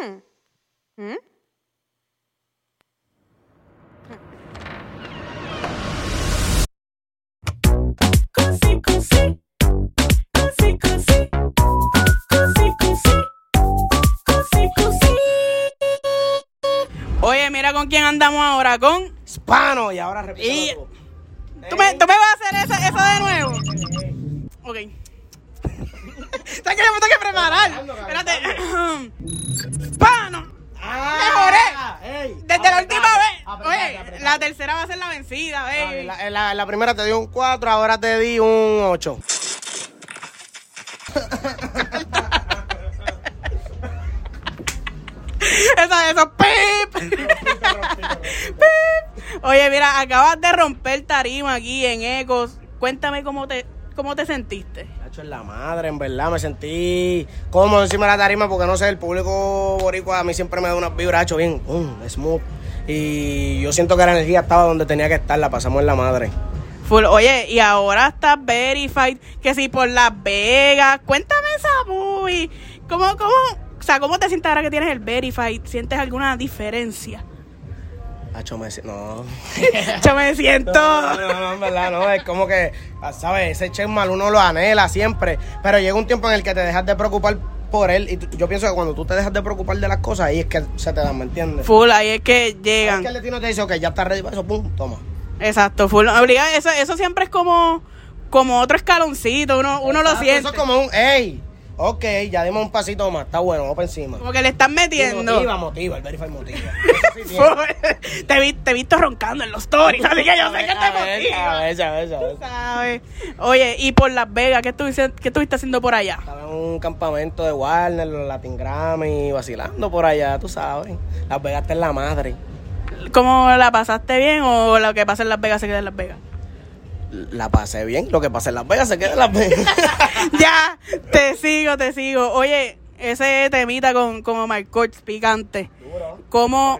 ¿Mm? Così, così. Così, così. Così, così. Così, così. Oye, mira con quién andamos ahora, con... Hispano, y ahora repito. Y- ¿Tú me, tú me vas a hacer eso, eso de nuevo? Ok. ¿Sabes yo me tengo que preparar? Espérate. ¡Pano! ¡Mejoré! Desde la última vez. Oye, la tercera va a ser la vencida, baby. La, la- la primera te di un 4, ahora te di un 8. Eso, eso, pip. Pip. Oye, mira, acabas de romper tarima aquí en Ecos. Cuéntame cómo te, cómo te sentiste. Hacho en la madre, en verdad, me sentí cómodo encima de la tarima porque no sé, el público boricua a mí siempre me da unas vibras, hacho, bien, um, smooth. Y yo siento que la energía estaba donde tenía que estar, la pasamos en la madre. Full. Oye, y ahora estás verified, que si por Las Vegas. Cuéntame esa movie. ¿Cómo, cómo, o sea, cómo te sientes ahora que tienes el verified? ¿Sientes alguna diferencia? Hacho, me no. Yo me siento... No, no, no, en verdad, no, es como que, ¿sabes? Ese check mal uno lo anhela siempre, pero llega un tiempo en el que te dejas de preocupar por él y tú- yo pienso que cuando tú te dejas de preocupar de las cosas, ahí es que se te dan, ¿me entiendes? Full, ahí es que Es llegan. que el destino te dice, ok, ya está ready para eso, pum, toma. Exacto, full. Obliga, eso, eso siempre es como, como otro escaloncito, uno, uno lo siente. Eso es como un, hey, ok, ya dimos un pasito más, está bueno, vamos para encima. Como que le están Y metiendo. Motiva, motiva, el Verify motiva. Sí te, vi, te he visto roncando en los stories, así que yo sé que te motiva. Oye, y por Las Vegas, ¿qué estuviste, qué estuviste haciendo por allá? Estaba en un campamento de Warner, los Latin Grammy, vacilando por allá, tú sabes. Las Vegas está en la madre. ¿Cómo la pasaste bien o lo que pasa en Las Vegas se queda en Las Vegas? La pasé bien, lo que pasa en Las Vegas se queda en Las Vegas. ya, te sigo, te sigo. Oye, ese temita con, con Omar Coach picante. Duro. ¿Cómo?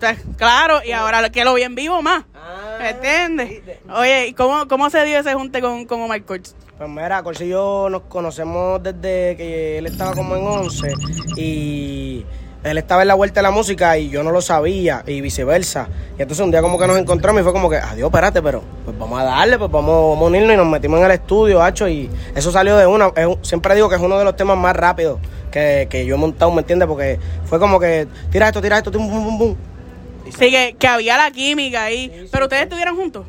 sea, Claro, y ahora que lo vi en vivo más. Ah, ¿Me entiendes? Oye, ¿y cómo, cómo se dio ese junte con, con Omar Coach? Pues mira, Corsi y yo nos conocemos desde que él estaba como en 11 y él estaba en la vuelta de la música y yo no lo sabía y viceversa. Y entonces un día como que nos encontramos y fue como que, adiós, espérate, pero pues vamos a darle, pues vamos, vamos a unirnos y nos metimos en el estudio, hacho, y eso salió de una. es siempre digo que es uno de los temas más rápidos que, que yo he montado, ¿me entiendes? Porque fue como que, tira esto, tira esto, bum, bum, bum. Sí, que, que había la química ahí. Pero ustedes estuvieron juntos.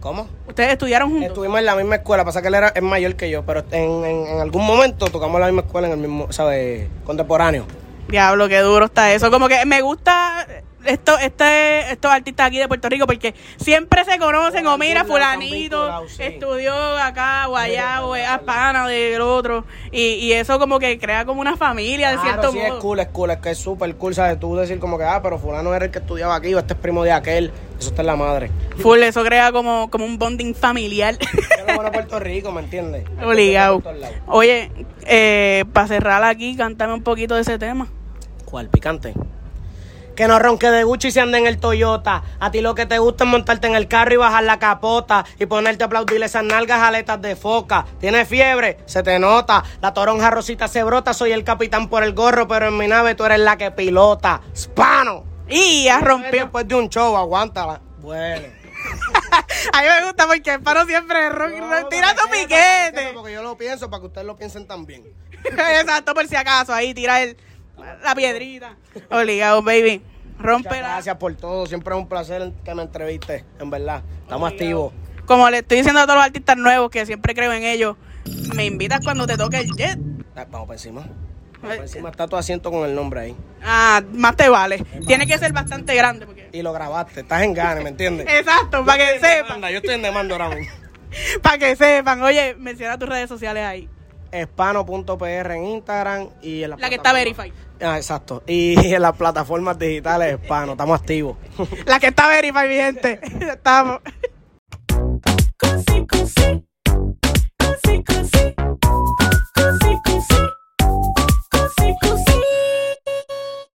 ¿Cómo? Ustedes estudiaron juntos. Estuvimos en la misma escuela, pasa que él era, es mayor que yo, pero en, en, en algún momento tocamos en la misma escuela, en el mismo, ¿sabes? Contemporáneo. Diablo, qué duro está eso. Como que me gusta esto, este, estos artistas aquí de Puerto Rico porque siempre se conocen o mira fulanito estudió acá, guayabo, es pana del otro y, y eso como que crea como una familia de Claro, cierto sí, modo. es cool, es cool, es que es súper cool, ¿sabes? Tú decir como que, ah, pero fulano era el que estudiaba aquí o este es primo de aquel, eso está en la madre. Full, eso crea como, como un bonding familiar. Lo bueno Puerto Rico, ¿me entiendes? Obligado. Oye, eh, para cerrar aquí, cántame un poquito de ese tema. ¿Cuál? Picante. Que no ronque de Gucci y se ande en el Toyota. A ti lo que te gusta es montarte en el carro y bajar la capota. Y ponerte a aplaudirle esas nalgas aletas de foca. Tienes fiebre, se te nota. La toronja rosita se brota. Soy el capitán por el gorro, pero en mi nave tú eres la que pilota. ¡Spano! Y ya rompió. Después de un show, aguántala. Bueno. A mí me gusta porque el paro siempre ro- ro- tira tu piquete. Porque yo lo pienso para que ustedes lo piensen también. Exacto, por si acaso, ahí tira el, la piedrita. Obligado, baby. Rompe la... gracias por todo. Siempre es un placer que me entreviste, en verdad. Estamos activos. Como le estoy diciendo a todos los artistas nuevos que siempre creo en ellos, me invitas cuando te toque el jet. Ah, Vamos para encima. Vamos para encima. Está tu asiento con el nombre ahí. Ah, más te vale. Tiene que ser bastante grande porque... Y lo grabaste. Estás en gane, ¿me entiendes? Exacto, para que sepan. Demanda, Yo estoy en demanda ahora mismo. Para que sepan. Oye, menciona tus redes sociales ahí. Espano.pr en Instagram y en la La que está verified. Ah, exacto. Y en las plataformas digitales Espano. Estamos activos. La que está verified, mi gente. Estamos.